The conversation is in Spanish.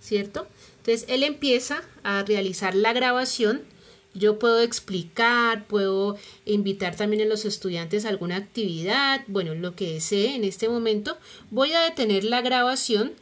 ¿cierto? Entonces él empieza a realizar la grabación. Yo puedo explicar, puedo invitar también a los estudiantes a alguna actividad, bueno, lo que desee en este momento. Voy a detener la grabación.